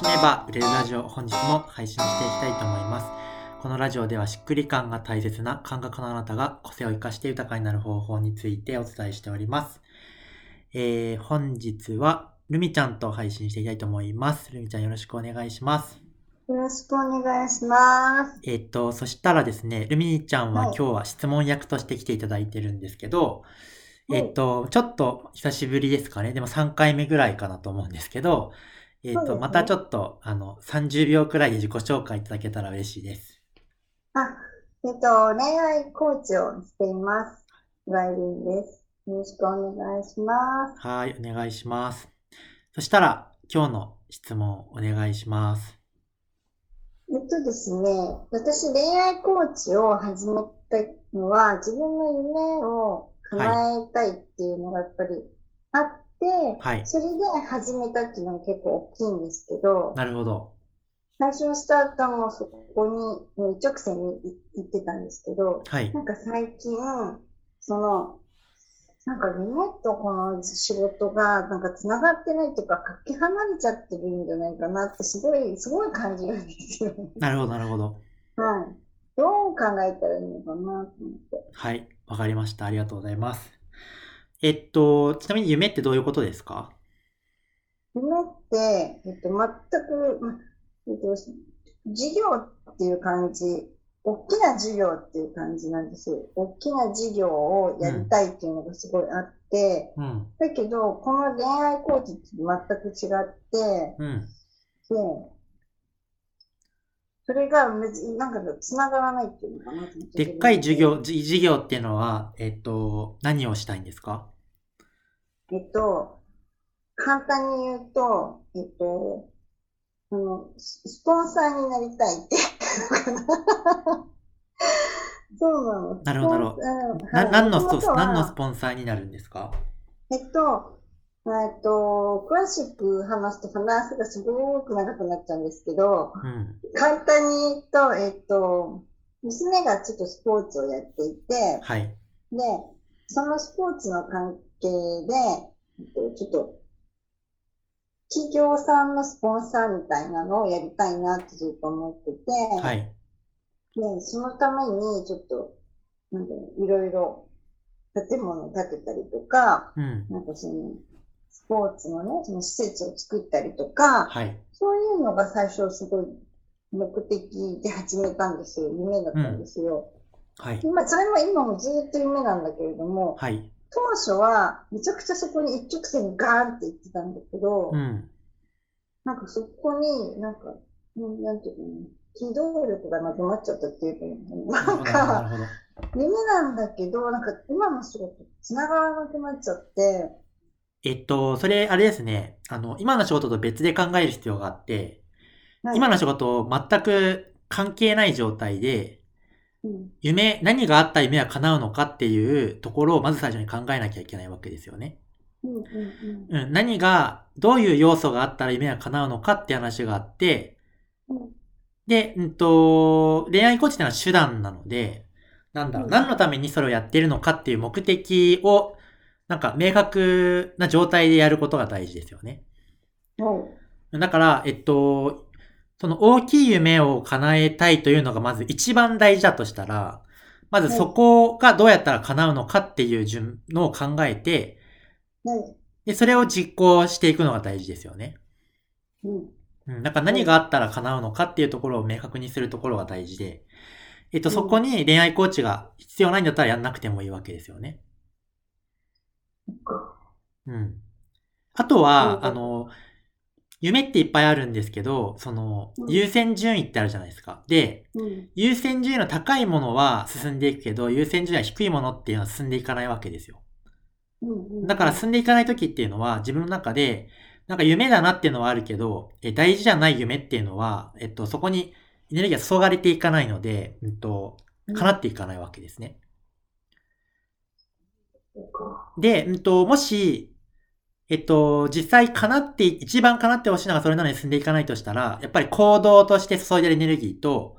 しめば売れるラジオ本日も配信していきたいと思います。このラジオではしっくり感が大切な感覚のあなたが個性を生かして豊かになる方法についてお伝えしております。えー、本日はルミちゃんと配信していきたいと思います。ルミちゃんよろしくお願いします。よろしくお願いします。えっ、と、そしたらですね、ルミちゃんは今日は質問役として来ていただいてるんですけど、はい、えっ、と、ちょっと久しぶりですかね。でも3回目ぐらいかなと思うんですけど、えっ、と、ね、またちょっと、あの、30秒くらいで自己紹介いただけたら嬉しいです。あ、えっ、と、恋愛コーチをしています。です。よろしくお願いします。はい、お願いします。そしたら、今日の質問お願いします。えっとですね、私恋愛コーチを始めたのは、自分の夢を叶えたいっていうのがやっぱりあって、はい、それで始めたっていうのが結構大きいんですけど、なるほど。最初のスタートもそこに一直線に行ってたんですけど、はい、なんか最近、その、なんか夢とこの仕事がなんか繋がってないというか、かけ離れちゃってるんじゃないかなってすごい、すごい感じるんですよ。なるほど、なるほど。はい。どう考えたらいいのかなと思って。はい。わかりました。ありがとうございます。えっと、ちなみに夢ってどういうことですか？夢って、えっと、全く、えっと、事業っていう感じ大きな事業っていう感じなんです。よ。大きな事業をやりたいっていうのがすごいあって、うん、だけど、この恋愛コーチって全く違って、うん、で、それがなんか繋がらないっていうのかなでっかい事業、事業っていうのは、えっと、何をしたいんですか？えっと、簡単に言うと、えっと、あの、スポンサーになりたいって そうなの。なるほど、なるほど。何のスポンサーになるんですか？えっと、えっと、詳しく話すと話がすごく長くなっちゃうんですけど、うん、簡単に言うと、えっと、娘がちょっとスポーツをやっていて、はい、で、そのスポーツの関係で、ちょっと企業さんのスポンサーみたいなのをやりたいなってずっと思ってて、はい。で、そのためにちょっと、なんいろいろ建物を建てたりとか、うん、なんかその、スポーツのね、その施設を作ったりとか、はい。そういうのが最初すごい目的で始めたんですよ。夢だったんですよ。うん、はい。今、それも今もずっと夢なんだけれども、はい。当初はめちゃくちゃそこに一直線にガーンって言ってたんだけど、うん、なんかそこになんか、なんていうかな、機動力がなくなっちゃったっていうか、なんか、夢なんだけど、なんか今の仕事繋がらなくなっちゃって、えっと、それ、あれですね。あの、今の仕事と別で考える必要があって、はい、今の仕事全く関係ない状態で、夢、何があった夢は叶うのかっていうところをまず最初に考えなきゃいけないわけですよね。うん、何が、どういう要素があったら夢は叶うのかって話があって、で、うんと、恋愛コーチってのは手段なので、なんだろう、何のためにそれをやってるのかっていう目的を、なんか明確な状態でやることが大事ですよね。だから、えっと、その大きい夢を叶えたいというのがまず一番大事だとしたら、まずそこがどうやったら叶うのかっていう順のを考えて、で、それを実行していくのが大事ですよね。うん。うん。だから何があったら叶うのかっていうところを明確にするところが大事で、えっと、そこに恋愛コーチが必要ないんだったらやんなくてもいいわけですよね。うん。あとは、あの、夢っていっぱいあるんですけど、その、優先順位ってあるじゃないですか。で、優先順位の高いものは進んでいくけど、優先順位は低いものっていうのは進んでいかないわけですよ。だから進んでいかない時っていうのは、自分の中で、なんか夢だなっていうのはあるけど、え大事じゃない夢っていうのは、えっと、そこにエネルギーが注がれていかないので、うんと、叶っていかないわけですね。で、うんと、もし、えっと、実際叶って、一番叶ってほしいのがそれなのに進んでいかないとしたら、やっぱり行動として注いでるエネルギーと、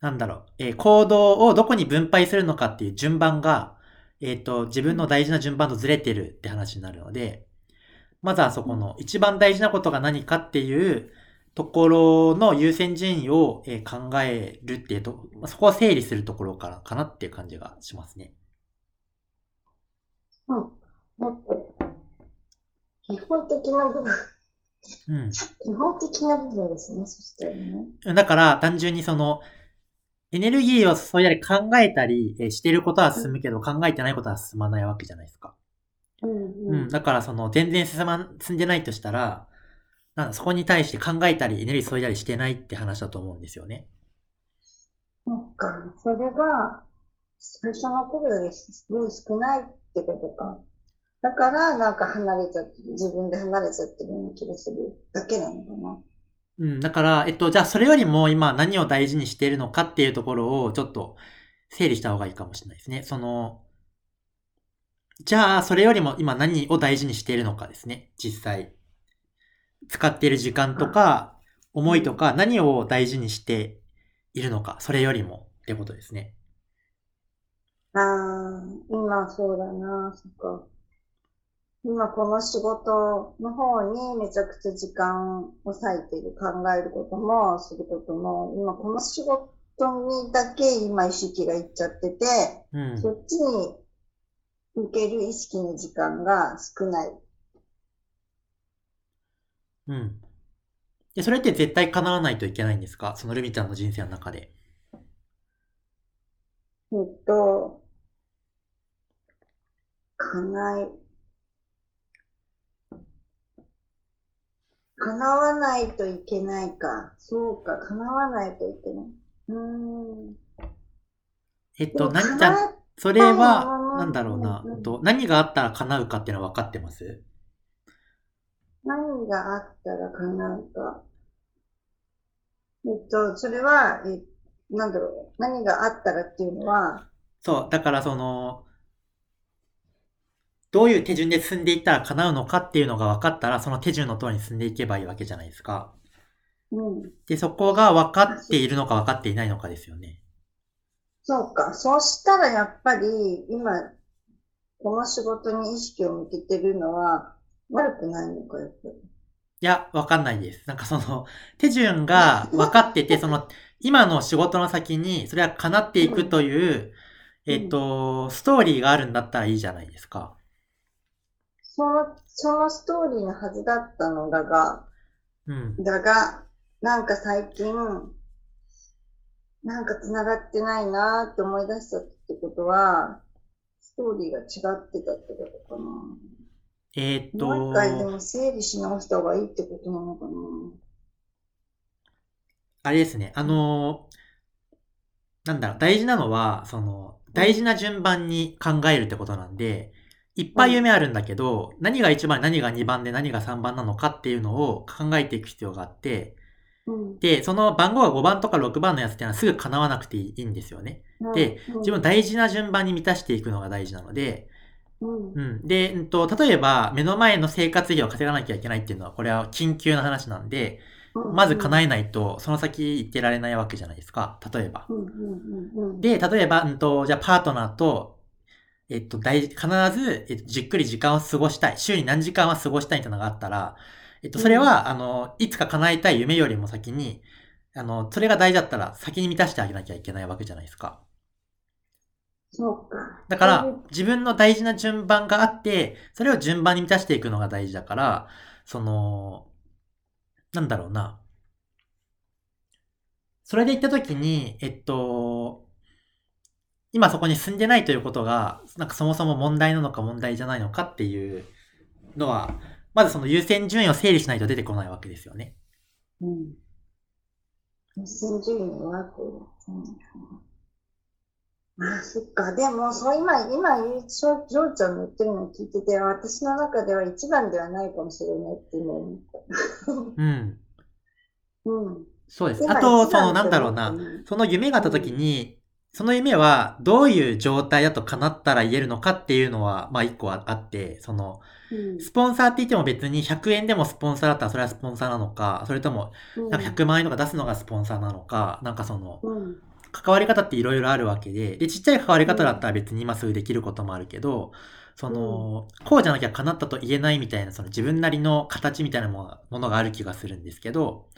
なんだろう、えー、行動をどこに分配するのかっていう順番が、えっ、と、自分の大事な順番とずれてるって話になるので、まずはそこの一番大事なことが何かっていう、ところの優先順位を考えるっていうと、そこは整理するところからかなっていう感じがしますね。うん。基本的な部分。うん。基本的な部分ですね、そしたらね。だから、単純にその、エネルギーをそうやり考えたりしてることは進むけど、考えてないことは進まないわけじゃないですか。うん、うん、うん。だからその、全然進ま、進んでないとしたら、なんそこに対して考えたり、エネルギー注いだりしてないって話だと思うんですよね。そっか。それが、最初の頃より少ないってことか。だから、なんか離れちゃって、自分で離れちゃってるような気がするだけなのかな。うん、だから、えっと、じゃあそれよりも今何を大事にしているのかっていうところをちょっと整理した方がいいかもしれないですね。その、じゃあそれよりも今何を大事にしているのかですね、実際。使っている時間とか、思いとか何を大事にしているのか、それよりもってことですね。ああ、今そうだな、そっか。今この仕事の方にめちゃくちゃ時間を割いている、考えることも、することも、今この仕事にだけ今意識がいっちゃってて、うん、そっちに向ける意識の時間が少ない。うん。で、それって絶対叶わないといけないんですか？そのルミちゃんの人生の中で。えっと、叶え、叶わないといけないか。そうか、叶わないといけない。うん。えっと、何じゃ、それは、なんだろうな、うんと、何があったら叶うかっていうのは分かってます？何があったら叶うか。えっと、それは、え、なんだろう、何があったらっていうのは、そう、だからその、どういう手順で進んでいったら叶うのかっていうのが分かったら、その手順の通りに進んでいけばいいわけじゃないですか。うん。で、そこが分かっているのか分かっていないのかですよね。そうか。そうしたらやっぱり、今、この仕事に意識を向けてるのは、悪くないのか、やっぱり。いや、わかんないです。なんかその、手順が分かってて、その、今の仕事の先に、それは叶っていくという、うん、えっと、ストーリーがあるんだったらいいじゃないですか。その、そのストーリーのはずだったのだが、うん。だが、なんか最近、なんか繋がってないなって思い出したってことは、ストーリーが違ってたってことかな。えー、っと。もう一回でも整理し直した方がいいってことなのかな。あれですね、あのなんだろう、大事なのは、その、大事な順番に考えるってことなんで、いっぱい夢あるんだけど、何が1番、何が2番で何が3番なのかっていうのを考えていく必要があって、で、その番号が5番とか6番のやつっていうのはすぐ叶わなくていいんですよね。で、自分大事な順番に満たしていくのが大事なので、うん。で、うんと、例えば、目の前の生活費を稼がなきゃいけないっていうのは、これは緊急な話なんで、まず叶えないと、その先行ってられないわけじゃないですか。例えば。で、例えば、うんと、じゃあパートナーとえっと、大、必ず、えっと、じっくり時間を過ごしたい。週に何時間は過ごしたいっていうのがあったら、えっと、それは、うん、あの、いつか叶えたい夢よりも先に、あの、それが大事だったら先に満たしてあげなきゃいけないわけじゃないですか。そうか。だから、自分の大事な順番があって、それを順番に満たしていくのが大事だから、その、なんだろうな。それで言ったときに、えっと、今そこに住んでないということが、なんかそもそも問題なのか問題じゃないのかっていうのは、まずその優先順位を整理しないと出てこないわけですよね。うん。優先順位はこう、うん、あ、そっか。でも、そう今、今、ジョーちゃんの言ってるのを聞いてて、私の中では一番ではないかもしれないって思った。うん。うん。そうです。あと、その、なんだろうな、その夢があった時に、その夢はどういう状態だと叶ったら言えるのかっていうのは、まあ一個あって、その、スポンサーって言っても別に100円でもスポンサーだったらそれはスポンサーなのか、それとも、なんか100万円とか出すのがスポンサーなのか、なんかその、関わり方っていろいろあるわけで、で、ちっちゃい関わり方だったら別に今すぐできることもあるけど、その、こうじゃなきゃ叶ったと言えないみたいな、その自分なりの形みたいなものがある気がするんですけど、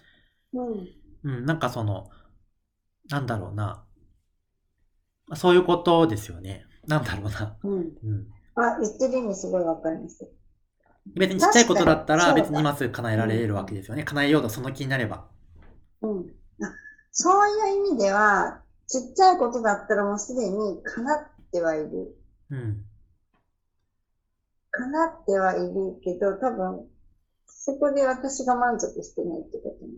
うん。うん、なんかその、なんだろうな。そういうことですよね。なんだろうな。うん。うん、あ、言ってる意味すごいわかります。別にちっちゃいことだったら別に今すぐ叶えられるわけですよね。叶えようとその気になれば。うん。そういう意味では、ちっちゃいことだったらもうすでに叶ってはいる。うん。叶ってはいるけど、多分、そこで私が満足してないってことね。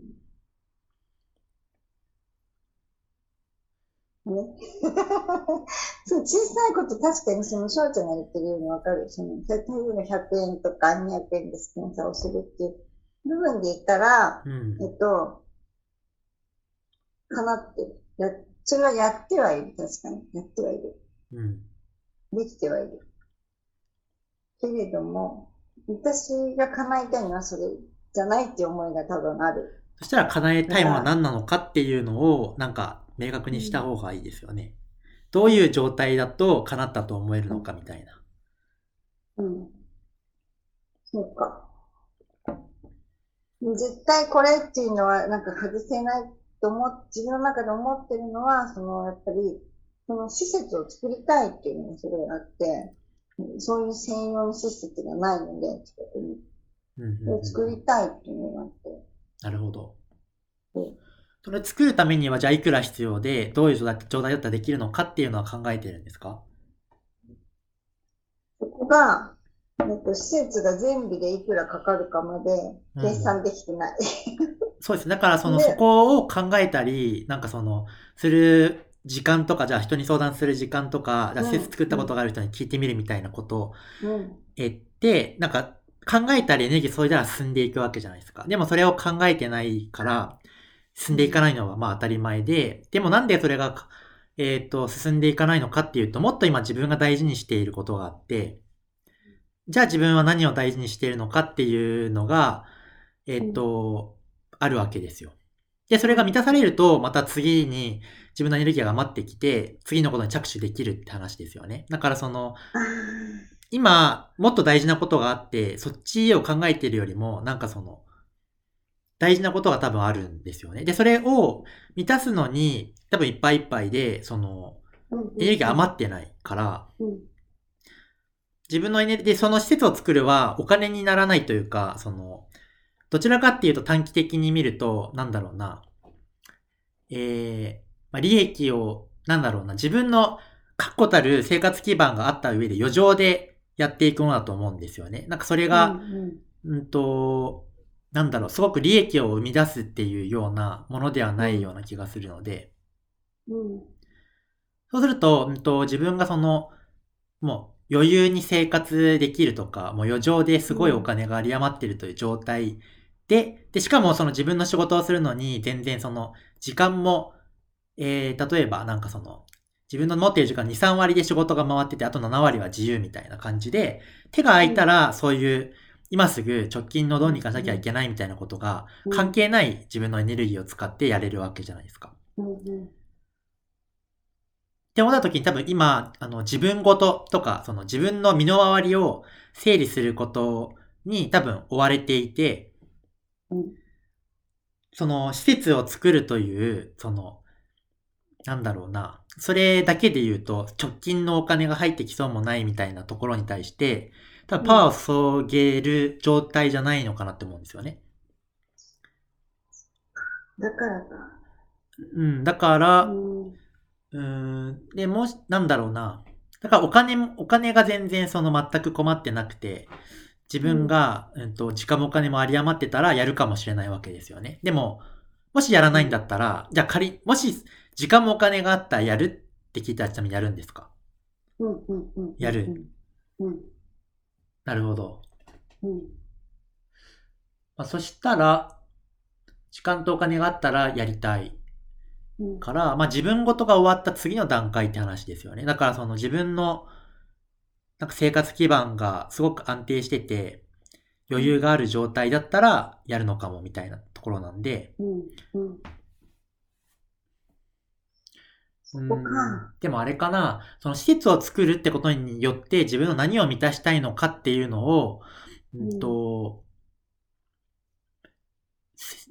ね。そう、小さいこと確かにその翔ちゃんが言ってるようにわかる。その、例えば100円とか200円でスポンサーをするっていう部分で言ったら、うん、えっと、かなってる。や、それはやってはいる。確かに。やってはいる。うん。できてはいる。けれども、私が叶えたいのはそれじゃないっていう思いが多分ある。そしたら叶えたいものは何なのかっていうのを、なんか、明確にした方がいいですよね。どういう状態だと叶ったと思えるのかみたいな。うん。そうか。絶対これっていうのはなんか外せないと思っ、自分の中で思ってるのは、そのやっぱり、その施設を作りたいっていうのがすごいあって、そういう専用の施設がないので、近くに。うん、作りたいっていうのがあって。なるほど。それ作るためにはじゃあいくら必要で、どういう状態だったらできるのかっていうのは考えてるんですか？そこが、えっと、施設が全部でいくらかかるかまで計算できてない。うん、そうです。だからその、そこを考えたり、なんかその、する時間とか、じゃあ人に相談する時間とか、じゃあ施設作ったことがある人に聞いてみるみたいなことを、えって、なんか考えたりエネルギーそれでは進んでいくわけじゃないですか。でもそれを考えてないから、進んでいかないのはまあ当たり前で、でもなんでそれが、えっ、ー、と、進んでいかないのかっていうと、もっと今自分が大事にしていることがあって、じゃあ自分は何を大事にしているのかっていうのが、えっ、ー、と、あるわけですよ。で、それが満たされると、また次に自分のエネルギーが余ってきて、次のことに着手できるって話ですよね。だからその、今、もっと大事なことがあって、そっちを考えているよりも、なんかその、大事なことが多分あるんですよね。で、それを満たすのに、多分いっぱいいっぱいで、その、エネルギー余ってないから、自分のエネルギーで、その施設を作るはお金にならないというか、その、どちらかっていうと短期的に見ると、なんだろうな、えー、まあ、利益を、なんだろうな、自分の確固たる生活基盤があった上で余剰でやっていくものだと思うんですよね。なんかそれが、うん、うん、と、なんだろう、すごく利益を生み出すっていうようなものではないような気がするので、うん、そうすると、うんと、自分がその、もう余裕に生活できるとか、もう余剰ですごいお金が有り余ってるという状態で、で、しかもその自分の仕事をするのに全然その時間も、えー、例えばなんかその、自分の持っている時間2、3割で仕事が回ってて、あと7割は自由みたいな感じで、手が空いたらそういう今すぐ直近のどうにかしなきゃいけないみたいなことが、関係ない自分のエネルギーを使ってやれるわけじゃないですか。って思った時に多分今、あの自分ごととか、その自分の身の回りを整理することに多分追われていて、その施設を作るという、その、なんだろうな。それだけで言うと、直近のお金が入ってきそうもないみたいなところに対して、多分パワーを注げる状態じゃないのかなって思うんですよね。だからか。うん、だから、うん、で、もし、なんだろうな。だからお金、お金が全然その全く困ってなくて、自分が、うん、と時間もお金も有り余ってたらやるかもしれないわけですよね。でも、もしやらないんだったら、じゃあ仮、もし時間もお金があったらやるって聞いたらちなみにやるんですか？うんうんうん。やる。うん。なるほど。うん。まあ、そしたら、時間とお金があったらやりたい。から、まあ自分ごとが終わった次の段階って話ですよね。だからその自分の、なんか生活基盤がすごく安定してて、余裕がある状態だったらやるのかもみたいなところなんで、うんうん、うんでもあれかな、その施設を作るってことによって自分の何を満たしたいのかっていうのを、うんと、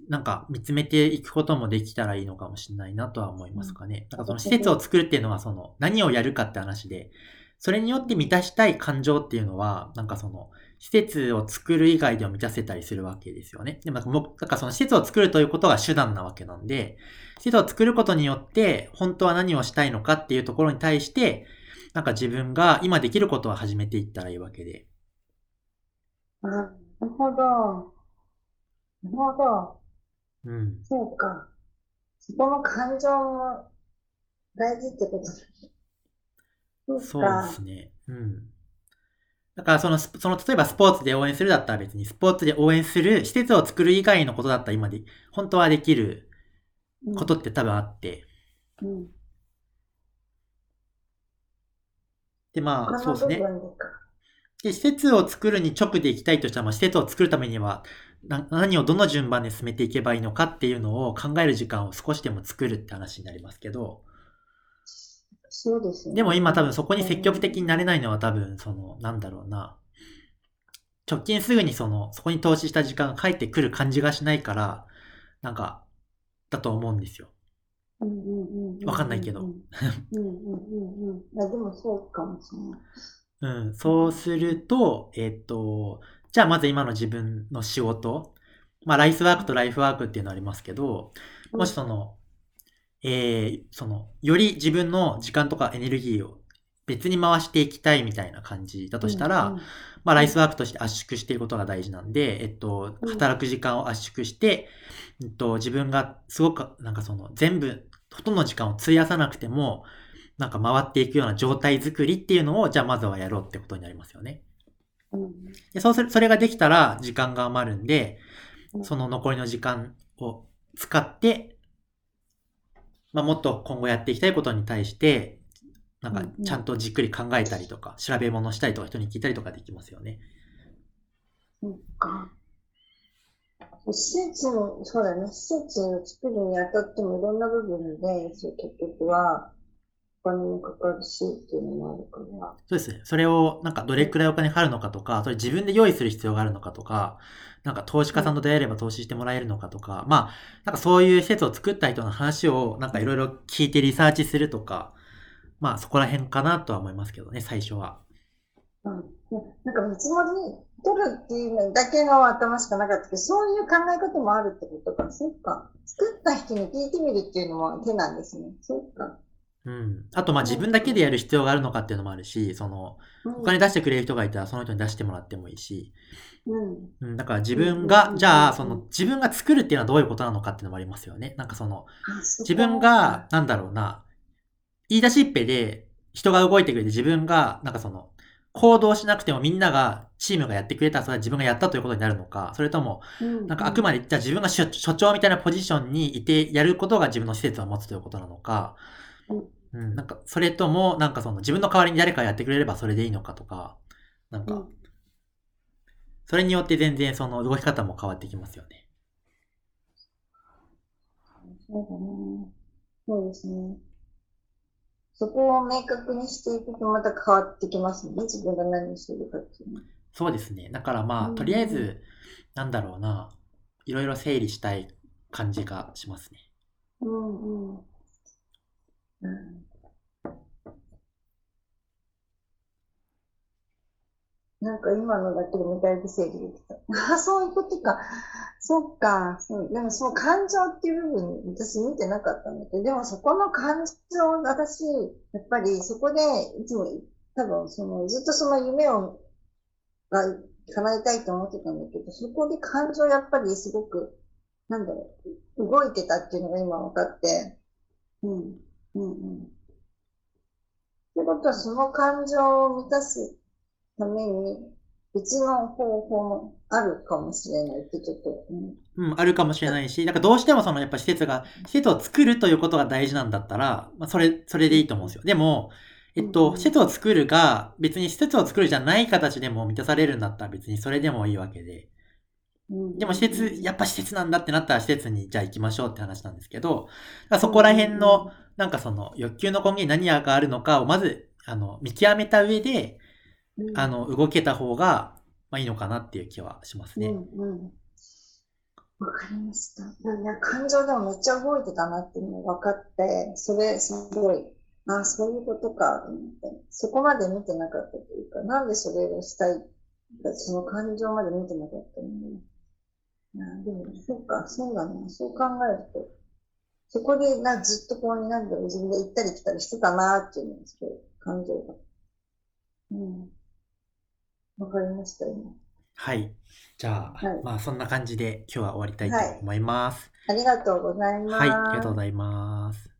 なんか見つめていくこともできたらいいのかもしれないなとは思いますかね。なん。かその施設を作るっていうのはその何をやるかって話で、それによって満たしたい感情っていうのは、なんかその施設を作る以外でも満たせたりするわけですよね。でも、だからその施設を作るということが手段なわけなんで、施設を作ることによって本当は何をしたいのかっていうところに対して、なんか自分が今できることを始めていったらいいわけで。なるほど。なるほど。うん。そうか。そこの感情も大事ってことそうそうですね。うん。だからその、その、例えばスポーツで応援するだったら別に、スポーツで応援する施設を作る以外のことだったら今で、本当はできることって多分あって。うん。で、まあ、そうですね。で、施設を作るに直で行きたいとしたら、まあ、施設を作るためには、何をどの順番で進めていけばいいのかっていうのを考える時間を少しでも作るって話になりますけど、そうですね。でも今多分そこに積極的になれないのは多分、その、なんだろうな。直近すぐにその、そこに投資した時間が返ってくる感じがしないから、なんか、だと思うんですよ。わかんないけど。うんうんうんうん。あでもそうかもしれない。うん、そうすると、えっ、と、じゃあまず今の自分の仕事、まあライフワークとライフワークっていうのありますけど、もしその、えー、その、より自分の時間とかエネルギーを別に回していきたいみたいな感じだとしたら、うんうん、まあ、ライスワークとして圧縮していることが大事なんで、えっと、働く時間を圧縮して、えっと、自分がすごく、なんかその、全部、ほとんどの時間を費やさなくても、なんか回っていくような状態づくりっていうのを、じゃあまずはやろうってことになりますよね。でそうする、それができたら時間が余るんで、その残りの時間を使って、まあ、もっと今後やっていきたいことに対して、なんかちゃんとじっくり考えたりとか、調べ物したりとか、人に聞いたりとかできますよね。そっか。施設も、そうだね、施設を作るにあたってもいろんな部分で、結局は、お金もかかるしっていうのもあるから。そうですね。それを、なんかどれくらいお金かかるのかとか、それ自分で用意する必要があるのかとか、なんか投資家さんと出会えれば投資してもらえるのかとか、まあ、なんかそういう施設を作った人の話をなんかいろいろ聞いてリサーチするとか、まあそこら辺かなとは思いますけどね、最初は。うん。なんか見積もり取るっていうのだけの頭しかなかったけど、そういう考え方もあるってことか。そっか。作った人に聞いてみるっていうのも手なんですね。そっか。うん。あと、ま、自分だけでやる必要があるのかっていうのもあるし、その、お金出してくれる人がいたら、その人に出してもらってもいいし。うん。うん、だから自分が、じゃあ、その、自分が作るっていうのはどういうことなのかっていうのもありますよね。なんかその、自分が、なんだろうな、言い出しっぺで人が動いてくれて自分が、なんかその、行動しなくてもみんなが、チームがやってくれたらそれは自分がやったということになるのか、それとも、なんかあくまで、じゃあ自分が所長みたいなポジションにいてやることが自分の施設を持つということなのか、うん、なんか、それとも、なんかその自分の代わりに誰かやってくれればそれでいいのかとか、なんか、それによって全然その動き方も変わってきますよね。そうだね。そうですね。そこを明確にしていくとまた変わってきますね。自分が何をするかっていうそうですね。だからまあ、とりあえず、なんだろうな、いろいろ整理したい感じがしますね。うんうん。うん、なんか今のだけでもだいぶ整理できた。ああ、そういうことか。そっか。そうでもその感情っていう部分、私見てなかったんだけど、でもそこの感情、私、やっぱりそこで、いつも、多分、その、ずっとその夢を、が、叶えたいと思ってたんだけど、そこで感情やっぱりすごく、なんだろう、動いてたっていうのが今分かって、うん。うんうん。ってことは、その感情を満たすために、別の方法もあるかもしれないってちょっと、うん。うん、あるかもしれないし、なんかどうしてもそのやっぱ施設が、施設を作るということが大事なんだったら、まあそれ、それでいいと思うんですよ。でも、えっと、施設を作るが、別に施設を作るじゃない形でも満たされるんだったら別にそれでもいいわけで。でも施設、やっぱ施設なんだってなったら施設にじゃあ行きましょうって話なんですけど、そこら辺の、なんかその欲求の根源に何があるのかをまず、あの、見極めた上で、あの、動けた方が、まあいいのかなっていう気はしますね。うんうん、わかりました。なんか感情でもめっちゃ動いてたなっていうのが分かって、それすごい、ああ、そういうことかと思って、そこまで見てなかったというか、なんでそれをしたいその感情まで見てなかったのね。あでも、そうか、そうだな、そう考えると、そこでなずっとこうになんだろう、自分で行ったり来たりしてたなっていうんですけど、感情が。うん。わかりました、今。はい。じゃあ、はい、まあそんな感じで今日は終わりたいと思います。はい、ありがとうございます。はい、ありがとうございます。